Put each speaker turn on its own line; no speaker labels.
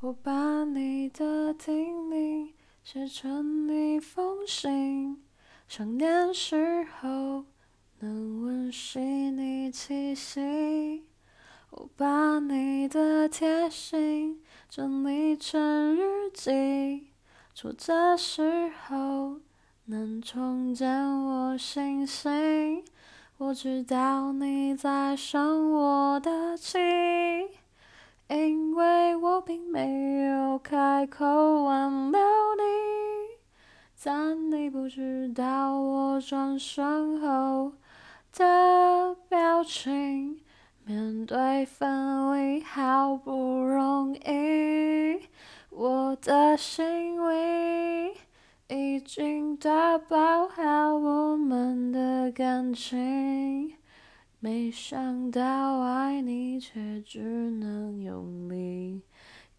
我把你的叮咛写成一封信，想念时候能温习你气息。我把你的贴心整理成日记，挫折时候能重建我信心。我知道你在生我的气，并没有开口挽留你，但你不知道我转身后的表情。面对分离好不容易，我的心里已经打包好我们的感情。没想到爱你却只能用